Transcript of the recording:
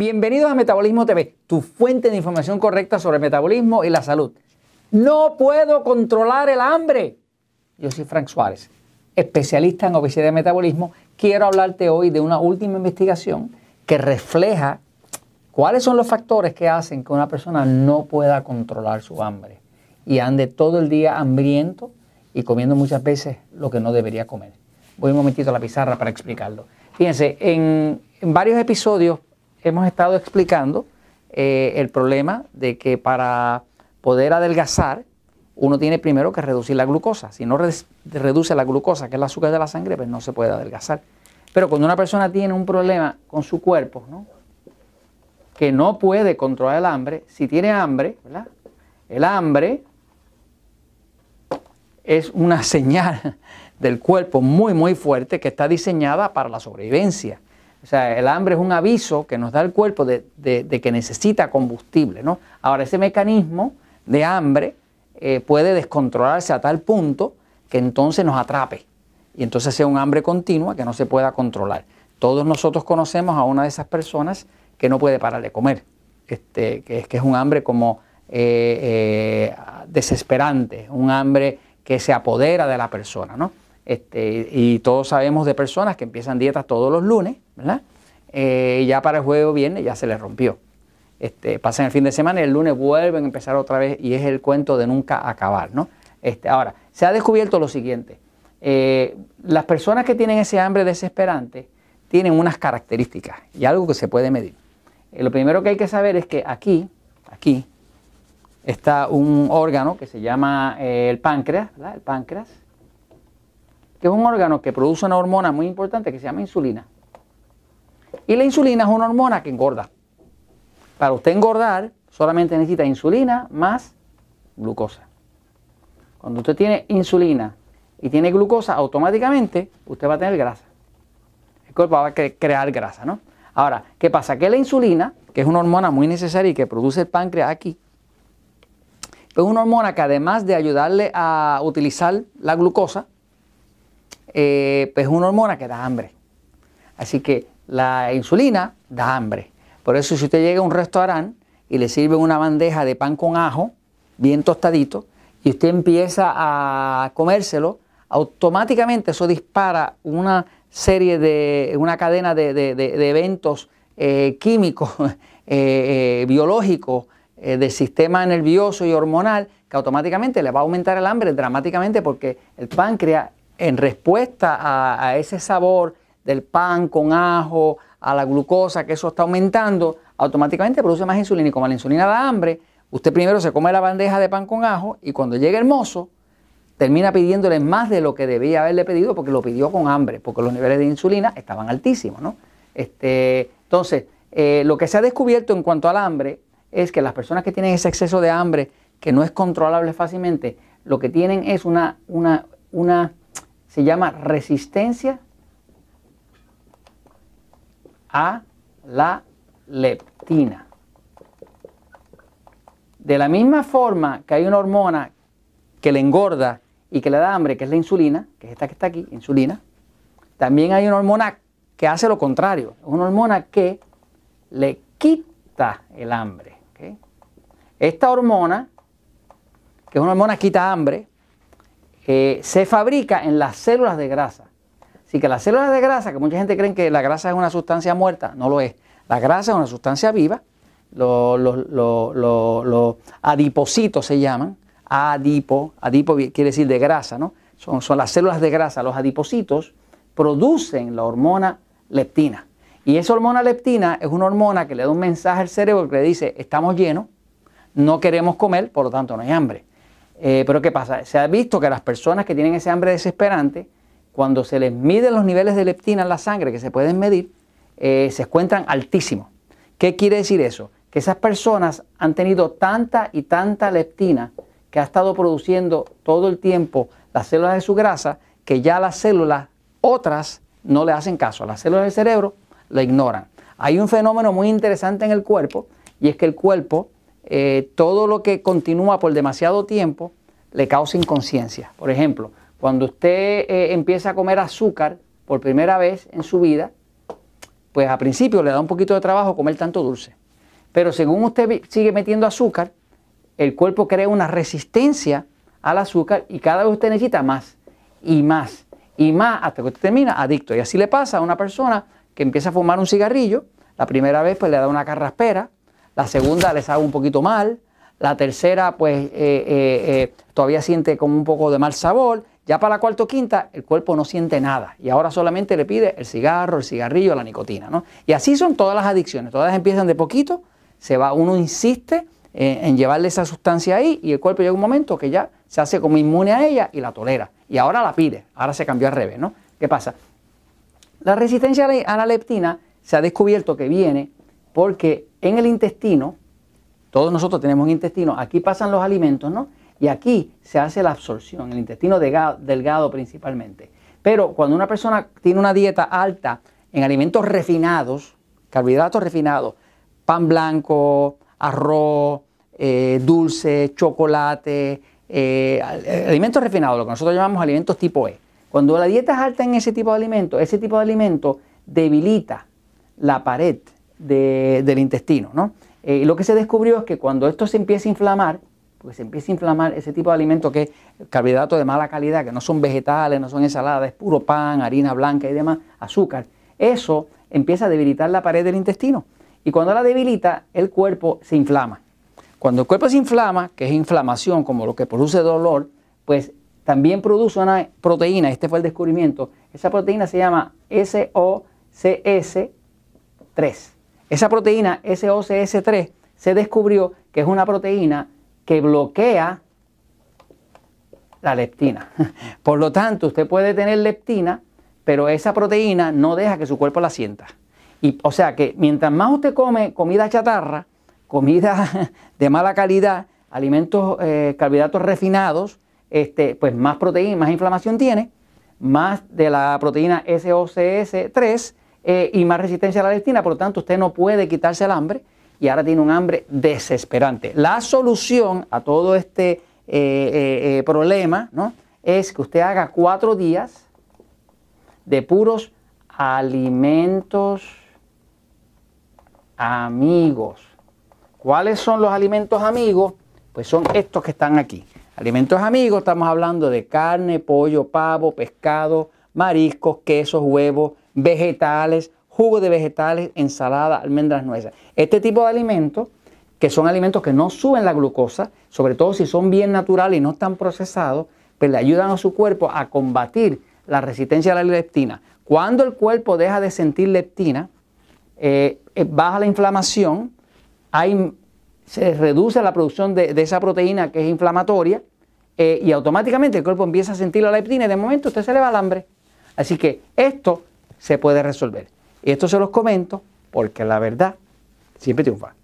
Bienvenidos a Metabolismo TV, tu fuente de información correcta sobre metabolismo y la salud. No puedo controlar el hambre. Yo soy Frank Suárez, especialista en obesidad y metabolismo. Quiero hablarte hoy de una última investigación que refleja cuáles son los factores que hacen que una persona no pueda controlar su hambre y ande todo el día hambriento y comiendo muchas veces lo que no debería comer. Voy un momentito a la pizarra para explicarlo. Fíjense, en, varios episodios hemos estado explicando eh, el problema de que para poder adelgazar, uno tiene primero que reducir la glucosa. Si no reduce la glucosa, que es el azúcar de la sangre, pues no se puede adelgazar. Pero cuando una persona tiene un problema con su cuerpo, ¿no? que no puede controlar el hambre, si tiene hambre, ¿verdad? el hambre es una señal del cuerpo muy, muy fuerte que está diseñada para la sobrevivencia. O sea, el hambre es un aviso que nos da el cuerpo de, que necesita combustible. ¿no? Ahora, ese mecanismo de hambre eh, puede descontrolarse a tal punto que entonces nos atrape y entonces sea un hambre continua que no se pueda controlar. Todos nosotros conocemos a una de esas personas que no puede parar de comer, este, que, es, que es un hambre como eh, eh, desesperante, un hambre que se apodera de la persona, ¿no? Este, y todos sabemos de personas que empiezan dietas todos los lunes, ¿verdad? Eh, ya para el jueves viernes ya se les rompió. Este, pasan el fin de semana y el lunes vuelven a empezar otra vez y es el cuento de nunca acabar, ¿no? Este, ahora, se ha descubierto lo siguiente. Eh, las personas que tienen ese hambre desesperante tienen unas características y algo que se puede medir. Eh, lo primero que hay que saber es que aquí, aquí, está un órgano que se llama el páncreas, ¿verdad? El páncreas que es un órgano que produce una hormona muy importante que se llama insulina. Y la insulina es una hormona que engorda. Para usted engordar, solamente necesita insulina más glucosa. Cuando usted tiene insulina y tiene glucosa, automáticamente usted va a tener grasa. El cuerpo va a crear grasa, ¿no? Ahora, ¿qué pasa? Que la insulina, que es una hormona muy necesaria y que produce el páncreas aquí, es una hormona que además de ayudarle a utilizar la glucosa, eh, pues es una hormona que da hambre. Así que la insulina da hambre. Por eso si usted llega a un restaurante y le sirve una bandeja de pan con ajo, bien tostadito, y usted empieza a comérselo, automáticamente eso dispara una serie de, una cadena de, eventos eh, químicos, eh, biológicos, del sistema nervioso y hormonal, que automáticamente le va a aumentar el hambre dramáticamente porque el páncreas en respuesta a, ese sabor del pan con ajo, a la glucosa, que eso está aumentando, automáticamente produce más insulina. Y como la insulina da hambre, usted primero se come la bandeja de pan con ajo y cuando llega el mozo, termina pidiéndole más de lo que debía haberle pedido porque lo pidió con hambre, porque los niveles de insulina estaban altísimos. ¿no? Este, entonces, eh, lo que se ha descubierto en cuanto al hambre es que las personas que tienen ese exceso de hambre que no es controlable fácilmente, lo que tienen es una, una, una se llama resistencia a la leptina. De la misma forma que hay una hormona que le engorda y que le da hambre, que es la insulina, que es esta que está aquí, insulina, también hay una hormona que hace lo contrario. Es una hormona que le quita el hambre. Esta hormona, que es una hormona que quita hambre, se fabrica en las células de grasa. Así que las células de grasa, que mucha gente cree que la grasa es una sustancia muerta, no lo es. La grasa es una sustancia viva, los, adipocitos se llaman, adipo, adipo quiere decir de grasa, ¿no? Son, son las células de grasa, los adipocitos producen la hormona leptina. Y esa hormona leptina es una hormona que le da un mensaje al cerebro que le dice, estamos llenos, no queremos comer, por lo tanto no hay hambre. Eh, pero ¿qué pasa? Se ha visto que las personas que tienen ese hambre desesperante, cuando se les miden los niveles de leptina en la sangre, que se pueden medir, eh, se encuentran altísimos. ¿Qué quiere decir eso? Que esas personas han tenido tanta y tanta leptina que ha estado produciendo todo el tiempo las células de su grasa, que ya las células otras no le hacen caso. Las células del cerebro la ignoran. Hay un fenómeno muy interesante en el cuerpo y es que el cuerpo eh, todo lo que continúa por demasiado tiempo le causa inconsciencia. Por ejemplo, cuando usted eh, empieza a comer azúcar por primera vez en su vida, pues a principio le da un poquito de trabajo comer tanto dulce. Pero según usted sigue metiendo azúcar, el cuerpo crea una resistencia al azúcar y cada vez usted necesita más y más y más hasta que usted termina adicto. Y así le pasa a una persona que empieza a fumar un cigarrillo, la primera vez pues le da una carraspera, la segunda le sabe un poquito mal, la tercera pues eh, eh, eh, todavía siente como un poco de mal sabor, ya para la cuarta o quinta el cuerpo no siente nada y ahora solamente le pide el cigarro, el cigarrillo, la nicotina. ¿no? Y así son todas las adicciones, todas empiezan de poquito, se va, uno insiste en llevarle esa sustancia ahí y el cuerpo llega un momento que ya se hace como inmune a ella y la tolera. Y ahora la pide, ahora se cambió al revés, ¿no? ¿Qué pasa? La resistencia a la leptina se ha descubierto que viene porque en el intestino, todos nosotros tenemos un intestino, aquí pasan los alimentos, ¿no? Y aquí se hace la absorción, el intestino delgado, principalmente. Pero cuando una persona tiene una dieta alta en alimentos refinados, carbohidratos refinados, pan blanco, arroz, eh, dulce, chocolate, eh, alimentos refinados, lo que nosotros llamamos alimentos tipo E. Cuando la dieta es alta en ese tipo de alimentos, ese tipo de alimentos debilita la pared del intestino. ¿no? Eh, y lo que se descubrió es que cuando esto se empieza a inflamar, porque se empieza a inflamar ese tipo de alimentos que es carbohidratos de mala calidad, que no son vegetales, no son ensaladas, es puro pan, harina blanca y demás, azúcar, eso empieza a debilitar la pared del intestino. Y cuando la debilita, el cuerpo se inflama. Cuando el cuerpo se inflama, que es inflamación como lo que produce dolor, pues también produce una proteína, este fue el descubrimiento, esa proteína se llama SOCS3. Esa proteína SOCS3 se descubrió que es una proteína que bloquea la leptina. Por lo tanto, usted puede tener leptina, pero esa proteína no deja que su cuerpo la sienta. Y, o sea que mientras más usted come comida chatarra, comida de mala calidad, alimentos, eh, carbohidratos refinados, este, pues más proteína, más inflamación tiene, más de la proteína SOCS3 eh, y más resistencia a la leptina, por lo tanto usted no puede quitarse el hambre y ahora tiene un hambre desesperante. La solución a todo este eh, eh, problema ¿no? es que usted haga cuatro días de puros alimentos amigos. ¿Cuáles son los alimentos amigos? Pues son estos que están aquí. Alimentos amigos, estamos hablando de carne, pollo, pavo, pescado, mariscos, quesos, huevos, vegetales, jugo de vegetales, ensalada, almendras, nueces. Este tipo de alimentos, que son alimentos que no suben la glucosa, sobre todo si son bien naturales y no están procesados, pues le ayudan a su cuerpo a combatir la resistencia a la leptina. Cuando el cuerpo deja de sentir leptina, eh, eh, baja la inflamación, se reduce la producción de, esa proteína que es inflamatoria eh, y automáticamente el cuerpo empieza a sentir la leptina y de momento usted se le va al hambre. Así que esto se puede resolver. Y esto se los comento porque la verdad siempre triunfa.